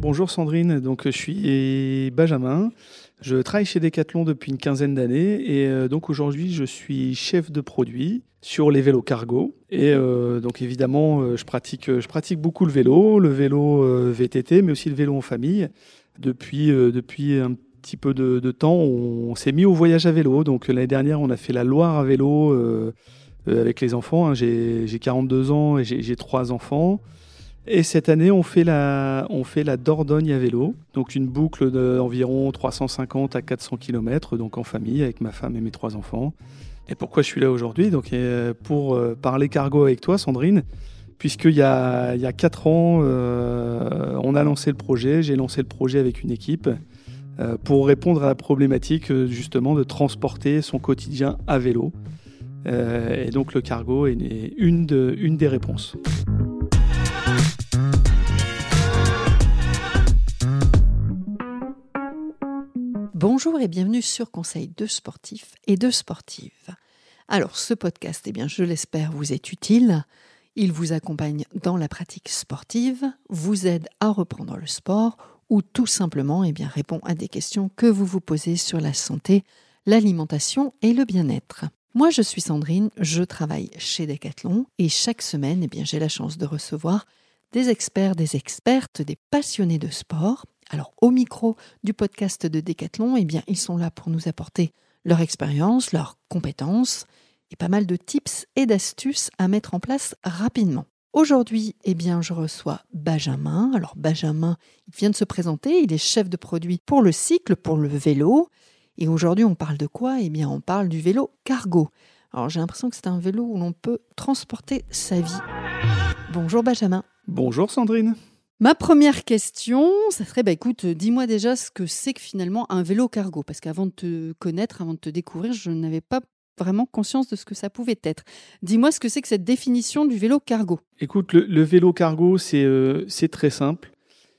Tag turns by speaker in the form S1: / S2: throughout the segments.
S1: Bonjour Sandrine, donc je suis Benjamin. Je travaille chez Decathlon depuis une quinzaine d'années et euh, donc aujourd'hui je suis chef de produit sur les vélos cargo. Et euh, donc évidemment euh, je, pratique, je pratique beaucoup le vélo, le vélo VTT mais aussi le vélo en famille. Depuis, depuis un petit peu de, temps on, s'est mis au voyage à vélo. Donc l'année dernière on a fait la Loire à vélo avec les enfants. Hein. J'ai 42 ans et j'ai trois enfants. Et cette année, on fait la, on fait la Dordogne à vélo, donc une boucle d'environ 350 à 400 km, donc en famille avec ma femme et mes trois enfants. Et pourquoi je suis là aujourd'hui? Donc euh, pour euh, parler cargo avec toi, Sandrine, puisqu'il y a, il y a 4 ans, euh, on a lancé le projet, j'ai lancé le projet avec une équipe pour répondre à la problématique justement de transporter son quotidien à vélo. et donc le cargo est une, de, une des réponses.
S2: Bonjour et bienvenue sur Conseil de sportifs et de sportives. Alors ce podcast, eh je l'espère, vous est utile. Il vous accompagne dans la pratique sportive, vous aide à reprendre le sport ou tout simplement eh répond à des questions que vous vous posez sur la santé, l'alimentation et le bien-être. Moi, je suis Sandrine, je travaille chez Decathlon et chaque semaine, eh j'ai la chance de recevoir des experts, des expertes, des passionnés de sport alors au micro du podcast de Decathlon, eh bien ils sont là pour nous apporter leur expérience, leurs compétences et pas mal de tips et d'astuces à mettre en place rapidement. Aujourd'hui, eh bien, je reçois Benjamin. Alors, Benjamin, il vient de se présenter. Il est chef de produit pour le cycle, pour le vélo. Et aujourd'hui, on parle de quoi? Eh bien, on parle du vélo cargo. Alors, j'ai l'impression que c'est un vélo où l'on peut transporter sa vie. Bonjour, Benjamin.
S1: Bonjour, Sandrine.
S2: Ma première question, ça serait, bah écoute, dis-moi déjà ce que c'est que finalement un vélo cargo, parce qu'avant de te connaître, avant de te découvrir, je n'avais pas vraiment conscience de ce que ça pouvait être. Dis-moi ce que c'est que cette définition du vélo cargo.
S1: Écoute, le, vélo cargo, c'est euh, très simple.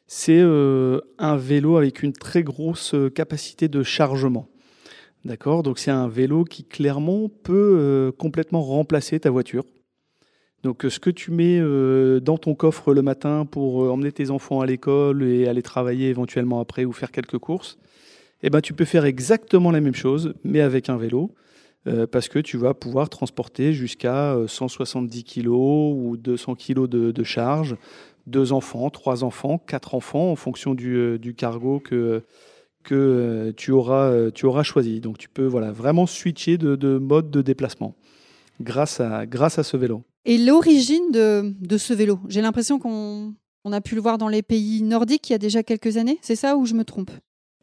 S1: C'est euh, un vélo avec une très grosse euh, capacité de chargement. D'accord? Donc c'est un vélo qui clairement peut complètement remplacer ta voiture. Donc ce que tu mets euh, dans ton coffre le matin pour euh, emmener tes enfants à l'école et aller travailler éventuellement après ou faire quelques courses, eh ben, tu peux faire exactement la même chose, mais avec un vélo, euh, parce que tu vas pouvoir transporter jusqu'à 170 kg ou 200 kg de, charge, deux enfants, trois enfants, quatre enfants, en fonction du, cargo que, tu, auras, choisi. Donc tu peux voilà, vraiment switcher de, de mode de déplacement grâce à ce vélo.
S2: Et l'origine de, de, ce vélo J'ai l'impression qu'on on a pu le voir dans les pays nordiques il y a déjà quelques années. C'est ça ou je me trompe?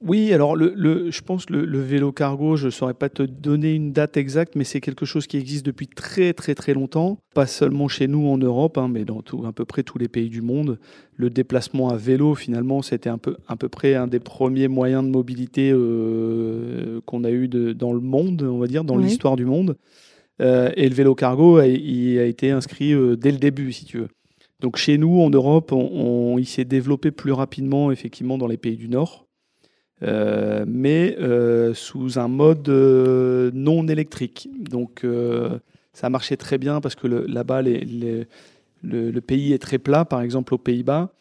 S1: Oui, alors le, le, je pense que le, le, vélo cargo, je ne saurais pas te donner une date exacte, mais c'est quelque chose qui existe depuis très très très longtemps, pas seulement chez nous en Europe, hein, mais dans tout, à peu près tous les pays du monde. Le déplacement à vélo, finalement, c'était un peu à peu près un des premiers moyens de mobilité euh, qu'on a eu de, dans le monde, on va dire, dans l'histoire du monde. Euh, et le vélo cargo a, été inscrit euh, dès le début, si tu veux. Donc chez nous, en Europe, il s'est développé plus rapidement, effectivement, dans les pays du Nord, euh, mais sous un mode non électrique. Donc ça marchait très bien parce que là-bas, le, le, pays est très plat, par exemple aux Pays-Bas.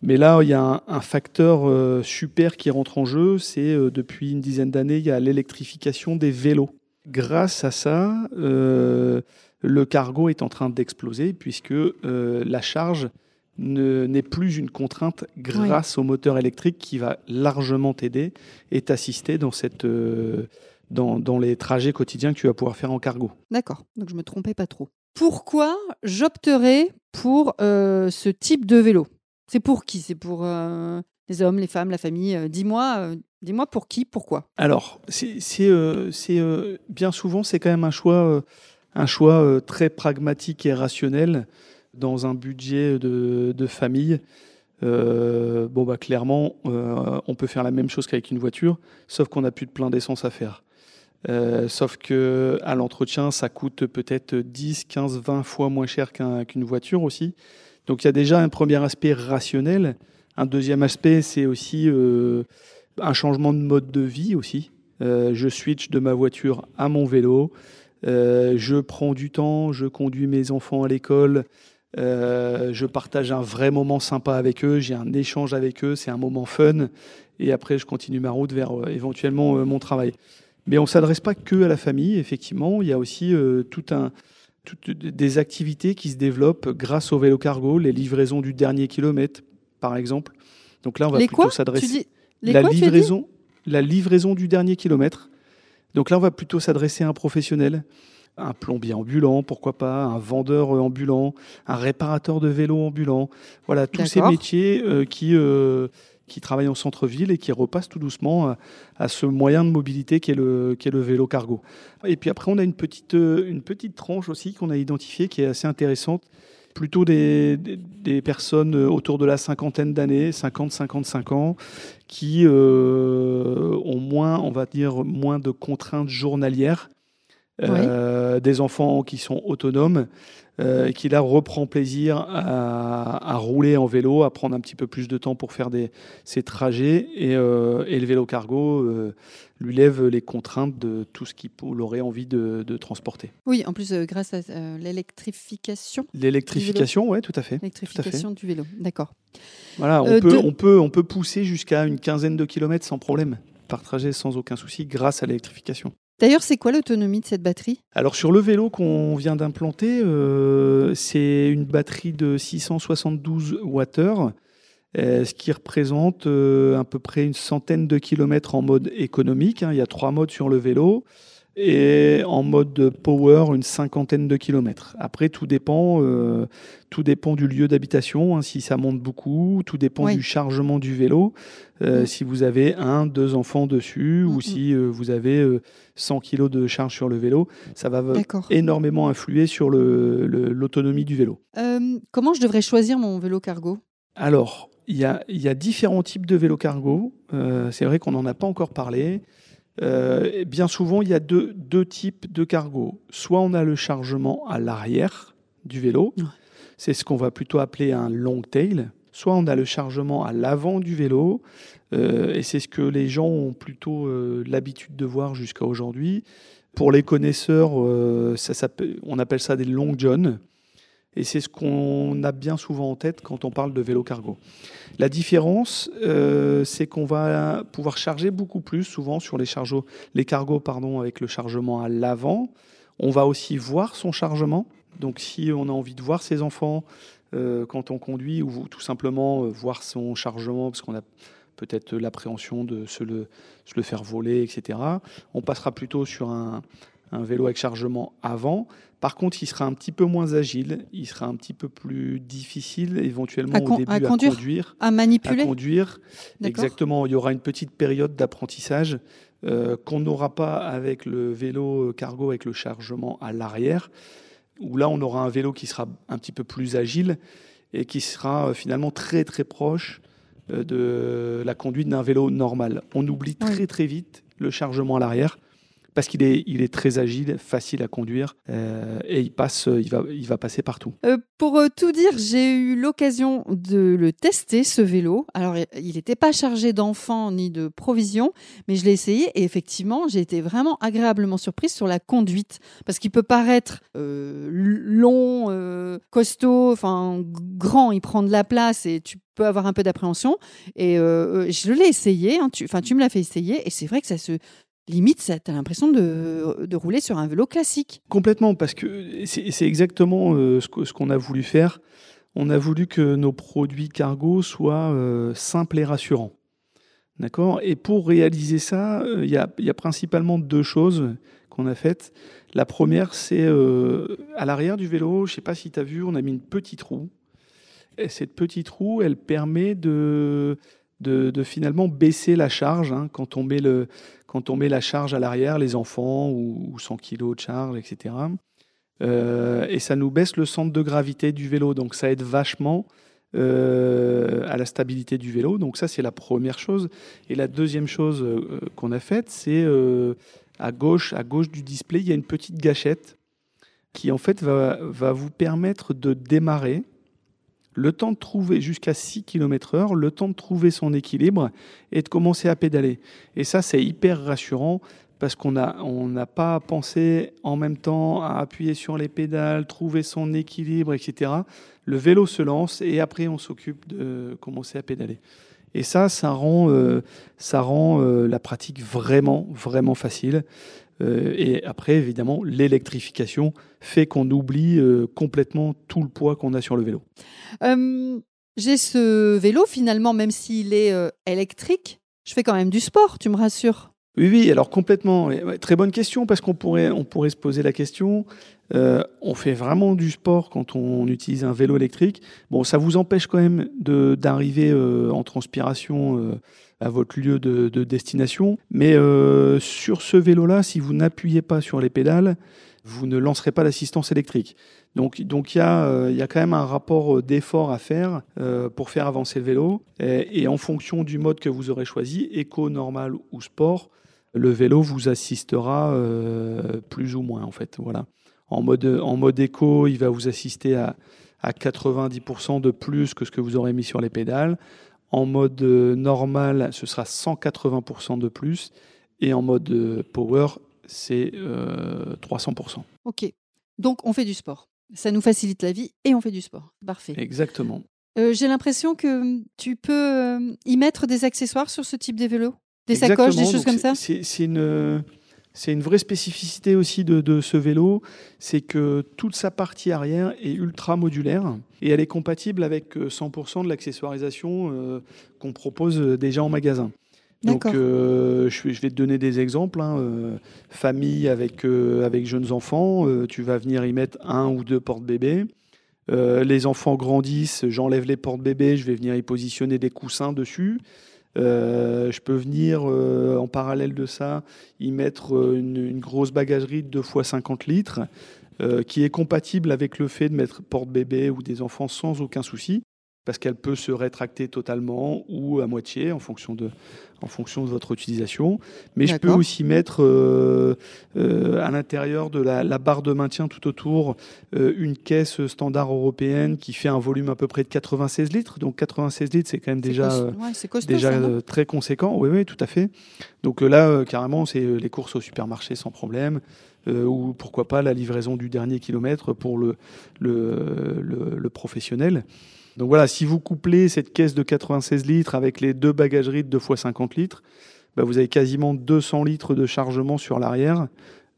S1: Mais là, il y a un, un facteur super qui rentre en jeu, c'est depuis une dizaine d'années, il y a l'électrification des vélos grâce à ça, euh, le cargo est en train d'exploser puisque euh, la charge n'est plus une contrainte grâce au moteur électrique qui va largement t'aider et t'assister dans, cette, euh, dans, dans, les trajets quotidiens que tu vas pouvoir faire en cargo.
S2: D'accord, donc je me trompais pas trop. Pourquoi j'opterais pour ce type de vélo? C'est pour qui? C'est pour les hommes, les femmes, la famille? Dis-moi Dis-moi pour qui, pourquoi?
S1: Alors, c'est euh, euh, bien souvent, c'est quand même un choix, euh, un choix très pragmatique et rationnel dans un budget de, famille. bon, bah, clairement, on peut faire la même chose qu'avec une voiture, sauf qu'on n'a plus de plein d'essence à faire. sauf que à l'entretien, ça coûte peut-être 10, 15, 20 fois moins cher qu'une voiture aussi. Donc il y a déjà un premier aspect rationnel. Un deuxième aspect, c'est aussi un changement de mode de vie aussi. Euh, je switch de ma voiture à mon vélo. Euh, je prends du temps, je conduis mes enfants à l'école Euh, je partage un vrai moment sympa avec eux, j'ai un échange avec eux, c'est un moment fun. Et après, je continue ma route vers éventuellement mon travail. Mais on ne s'adresse pas que à la famille, effectivement. Il y a aussi tout un, toutes des activités qui se développent grâce au vélo cargo, les livraisons du dernier kilomètre, par exemple.
S2: Donc là, on va plutôt s'adresser
S1: la livraison, la livraison du dernier kilomètre. Donc là, on va plutôt s'adresser à un professionnel un plombier ambulant, pourquoi pas, un vendeur ambulant, un réparateur de vélo ambulant. Voilà, tous ces métiers euh, qui, euh, qui travaillent en centre-ville et qui repassent tout doucement à, ce moyen de mobilité qu'est le, le vélo cargo. Et puis après, on a une petite, euh, une petite tranche aussi qu'on a identifiée qui est assez intéressante. Plutôt des, des, personnes autour de la cinquantaine d'années, 50-55 ans, qui ont moins, on va dire, moins de contraintes journalières euh, des enfants qui sont autonomes, euh, qui là reprend plaisir à, rouler en vélo, à prendre un petit peu plus de temps pour faire des, ses trajets. Et, euh, et le vélo cargo lui lève les contraintes de tout ce qu'il aurait envie de, transporter.
S2: Oui, en plus, grâce à l'électrification.
S1: L'électrification, oui, tout à fait.
S2: L'électrification du vélo, d'accord.
S1: Voilà, on, peut, on, peut, on peut pousser jusqu'à une quinzaine de kilomètres sans problème par trajet sans aucun souci grâce à l'électrification.
S2: D'ailleurs, c'est quoi l'autonomie de cette batterie?
S1: Alors sur le vélo qu'on vient d'implanter, euh, c'est une batterie de 672 Wh, euh, ce qui représente euh, à peu près une centaine de kilomètres en mode économique. Hein. Il y a trois modes sur le vélo et en mode power une cinquantaine de kilomètres. Après, tout dépend, euh, tout dépend du lieu d'habitation, hein, si ça monte beaucoup, tout dépend du chargement du vélo, euh, mm. si vous avez un, deux enfants dessus, ou mm, mm. si euh, vous avez 100 kg de charge sur le vélo, ça va énormément influer sur l'autonomie le, du vélo.
S2: comment je devrais choisir mon vélo cargo?
S1: Alors, il y a, y a, différents types de vélos cargo. C'est vrai qu'on n'en a pas encore parlé. Euh, bien souvent, il y a deux, deux, types de cargo. Soit on a le chargement à l'arrière du vélo, c'est ce qu'on va plutôt appeler un long tail. Soit on a le chargement à l'avant du vélo, euh, et c'est ce que les gens ont plutôt euh, l'habitude de voir jusqu'à aujourd'hui. Pour les connaisseurs, ça, on appelle ça des long john. Et c'est ce qu'on a bien souvent en tête quand on parle de vélo cargo. La différence, euh, c'est qu'on va pouvoir charger beaucoup plus souvent sur les, chargeaux, les cargos pardon, avec le chargement à l'avant. On va aussi voir son chargement. Donc si on a envie de voir ses enfants euh, quand on conduit ou tout simplement euh, voir son chargement parce qu'on a peut-être l'appréhension de se le, se le faire voler, etc., on passera plutôt sur un, un vélo avec chargement avant. Par contre, il sera un petit peu moins agile, il sera un petit peu plus difficile éventuellement au début à conduire,
S2: à, manipuler,
S1: à conduire. Exactement, il y aura une petite période d'apprentissage euh, qu'on n'aura pas avec le vélo cargo avec le chargement à l'arrière, où là on aura un vélo qui sera un petit peu plus agile et qui sera euh, finalement très très proche euh, de la conduite d'un vélo normal. On oublie très très vite le chargement à l'arrière parce qu'il est, très agile, facile à conduire euh, et il, passe, il, va, passer partout.
S2: Euh, pour euh, tout dire, j'ai eu l'occasion de le tester, ce vélo. Alors, il n'était pas chargé d'enfants ni de provisions, mais je l'ai essayé et effectivement, j'ai été vraiment agréablement surprise sur la conduite parce qu'il peut paraître long, costaud, enfin grand, il prend de la place et tu peux avoir un peu d'appréhension. Et je l'ai essayé, hein, tu, tu me l'as fait essayer, et c'est vrai que ça se, limite, tu as l'impression de, rouler sur un vélo classique.
S1: Complètement, parce que c'est exactement euh, ce qu'on a voulu faire. On a voulu que nos produits cargo soient euh, simples et rassurants. D'accord? Et pour réaliser ça, euh, il y, a, y, a, principalement deux choses qu'on a faites. La première, c'est à l'arrière du vélo, je ne sais pas si tu as vu, on a mis une petite roue. Et cette petite roue, elle permet de, de, finalement baisser la charge hein, quand on met le, quand la charge à l'arrière, les enfants ou, 100 kg de charge, etc. Euh, et ça nous baisse le centre de gravité du vélo, donc ça aide vachement euh, à la stabilité du vélo. Donc ça, c'est la première chose. Et la deuxième chose euh, qu'on a faite, c'est à gauche, à gauche du display, il y a une petite gâchette qui en fait va, va vous permettre de démarrer le temps de trouver jusqu'à 6 km/h, le temps de trouver son équilibre et de commencer à pédaler. Et ça, c'est hyper rassurant parce qu'on n'a on pas pensé en même temps à appuyer sur les pédales, trouver son équilibre, etc. Le vélo se lance et après on s'occupe de commencer à pédaler. Et ça, ça rend, euh, ça rend euh, la pratique vraiment, vraiment facile. Euh, et après, évidemment, l'électrification fait qu'on oublie complètement tout le poids qu'on a sur le vélo.
S2: J'ai ce vélo, finalement, même s'il est électrique, je fais quand même du sport, tu me rassures
S1: oui, oui, alors complètement. Très bonne question parce qu'on pourrait, on pourrait se poser la question. Euh, on fait vraiment du sport quand on utilise un vélo électrique. Bon, ça vous empêche quand même d'arriver euh, en transpiration euh, à votre lieu de, destination. Mais sur ce vélo-là, si vous n'appuyez pas sur les pédales, vous ne lancerez pas l'assistance électrique. Donc, il y a, y a quand même un rapport d'effort à faire pour faire avancer le vélo. Et, en fonction du mode que vous aurez choisi, éco, normal ou sport, le vélo vous assistera plus ou moins en fait. Voilà. En mode, en mode éco, il va vous assister à, à 90% de plus que ce que vous aurez mis sur les pédales. En mode euh, normal, ce sera 180% de plus. Et en mode euh, power, c'est 300%.
S2: Ok. Donc on fait du sport. Ça nous facilite la vie et on fait du sport. Parfait.
S1: Exactement.
S2: J'ai l'impression que tu peux y mettre des accessoires sur ce type de vélo des sacoches, des choses comme ça?
S1: C'est une, c'est une vraie spécificité aussi de, ce vélo, c'est que toute sa partie arrière est ultra modulaire et elle est compatible avec 100% euh, de l'accessoirisation euh, qu'on propose déjà en magasin. Donc, euh, je, vais te donner des exemples. Hein, famille avec, avec jeunes enfants, tu vas venir y mettre un ou deux porte-bébés. les enfants grandissent, j'enlève les porte-bébés, je vais venir y positionner des coussins dessus. Euh, je peux venir euh, en parallèle de ça y mettre euh, une, grosse bagagerie de 2 fois 50 litres qui est compatible avec le fait de mettre porte-bébé ou des enfants sans aucun souci parce qu'elle peut se rétracter totalement ou à moitié en fonction de, en fonction de votre utilisation. Mais je peux aussi mettre euh, euh, à l'intérieur de la, barre de maintien tout autour euh, une caisse standard européenne qui fait un volume à peu près de 96 litres. Donc 96 litres, c'est quand même déjà, déjà très conséquent. Oui, oui, tout à fait. Donc là, carrément, c'est les courses au supermarché sans problème. ou pourquoi pas la livraison du dernier kilomètre pour le, le, le professionnel. Donc voilà, si vous couplez cette caisse de 96 litres avec les deux bagageries de 2 fois 50 litres, bah vous avez quasiment 200 litres de chargement sur l'arrière.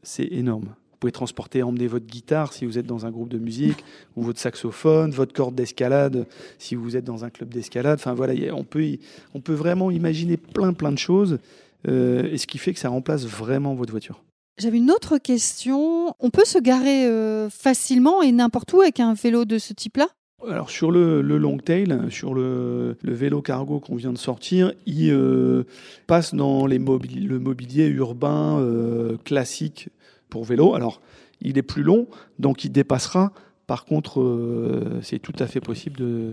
S1: C'est énorme. Vous pouvez transporter, emmener votre guitare si vous êtes dans un groupe de musique, ou votre saxophone, votre corde d'escalade si vous êtes dans un club d'escalade. Enfin voilà, on peut, on peut vraiment imaginer plein plein de choses, euh, et ce qui fait que ça remplace vraiment votre voiture.
S2: J'avais une autre question. On peut se garer euh, facilement et n'importe où avec un vélo de ce type-là?
S1: Alors sur le, long tail, sur le, vélo cargo qu'on vient de sortir, il euh, passe dans les le mobilier urbain euh, classique pour vélo. Alors il est plus long, donc il dépassera. Par contre, euh, c'est tout à fait possible de,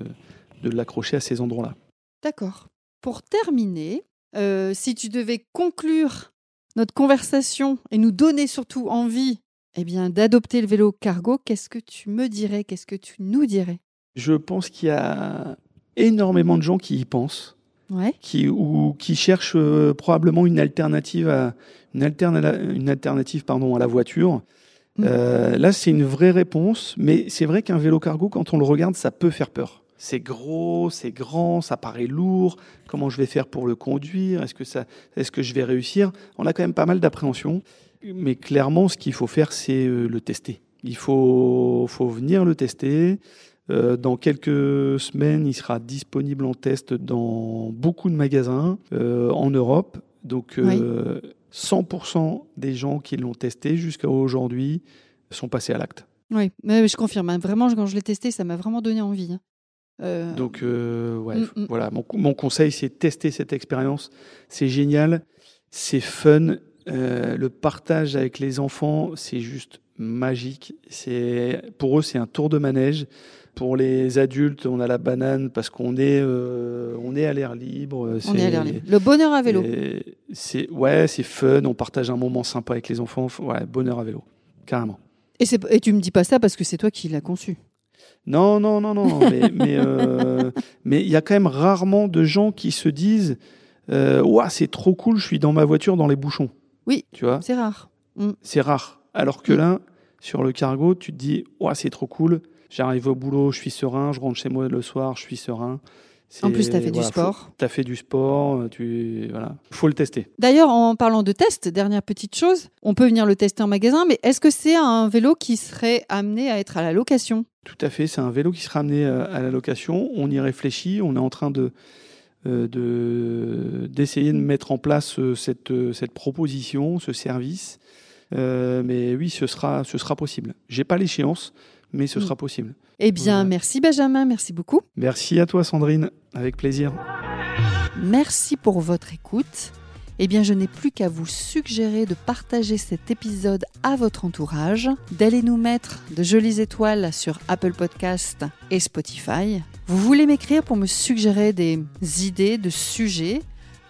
S1: de l'accrocher à ces endroits-là.
S2: D'accord. Pour terminer, si tu devais conclure notre conversation et nous donner surtout envie eh bien, d'adopter le vélo cargo, qu'est-ce que tu me dirais Qu'est-ce que tu nous dirais?
S1: Je pense qu'il y a énormément de gens qui y pensent, qui, ou qui cherchent euh, probablement une alternative à, une, une alternative, pardon, à la voiture. Mm. Euh, là, c'est une vraie réponse, mais c'est vrai qu'un vélo cargo, quand on le regarde, ça peut faire peur. C'est gros, c'est grand, ça paraît lourd. Comment je vais faire pour le conduire? Est-ce que, ça, est-ce que je vais réussir? On a quand même pas mal d'appréhension. Mais clairement, ce qu'il faut faire, c'est euh, le tester. Il faut, faut venir le tester. Euh, dans quelques semaines, il sera disponible en test dans beaucoup de magasins euh, en Europe. Donc, 100% euh, des gens qui l'ont testé jusqu'à aujourd'hui sont passés à l'acte.
S2: Oui, mais je confirme. Hein. Vraiment, quand je l'ai testé, ça m'a vraiment donné envie.
S1: Hein. Donc, ouais, mm, mm. voilà. Mon, mon, conseil, c'est tester cette expérience. C'est génial, c'est fun. le partage avec les enfants, c'est juste magique. C'est pour eux, c'est un tour de manège. Pour les adultes, on a la banane parce qu'on est, euh, on est à l'air libre.
S2: On est à l'air libre. Le bonheur à vélo.
S1: C'est ouais, c'est fun. On partage un moment sympa avec les enfants. Ouais, bonheur à vélo, carrément.
S2: Et, et tu me dis pas ça parce que c'est toi qui l'as conçu.
S1: Non, non, non, non. mais euh, mais il y a quand même rarement de gens qui se disent, euh, c'est trop cool. Je suis dans ma voiture dans les bouchons.
S2: Oui,
S1: Tu vois,
S2: c'est rare. Mm.
S1: c'est rare. Alors que
S2: Mm.
S1: là, sur le cargo, tu te dis, ouais, c'est trop cool. J'arrive au boulot, je suis serein. Je rentre chez moi le soir, je suis serein.
S2: En plus, tu as fait du
S1: voilà,
S2: sport.
S1: T'as fait du sport, tu voilà, faut le tester.
S2: D'ailleurs, en parlant de test, dernière petite chose, on peut venir le tester en magasin, mais est-ce que c'est un vélo qui serait amené à être à la location?
S1: Tout à fait, c'est un vélo qui sera amené euh, à la location. On y réfléchit, on est en train de euh, de- d'essayer de mettre en place euh, cette, cette proposition, ce service. Euh, mais oui, ce sera, ce sera possible. J'ai pas l'échéance, mais ce
S2: Mm.
S1: sera possible.
S2: Eh bien,
S1: Voilà.
S2: merci Benjamin, merci beaucoup.
S1: Merci à toi, Sandrine, avec plaisir.
S2: Merci pour votre écoute. Eh bien, je n'ai plus qu'à vous suggérer de partager cet épisode à votre entourage, d'aller nous mettre de jolies étoiles sur Apple Podcast et Spotify. Vous voulez m'écrire pour me suggérer des idées de sujets,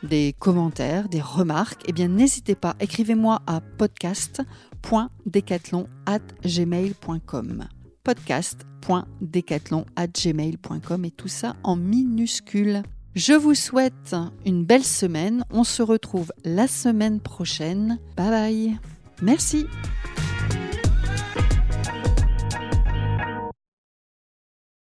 S2: des commentaires, des remarques? Eh bien, n'hésitez pas, écrivez-moi à podcast.decathlon@gmail.com podcast.decathlon@gmail.com et tout ça en minuscules. Je vous souhaite une belle semaine. On se retrouve la semaine prochaine. Bye bye. Merci.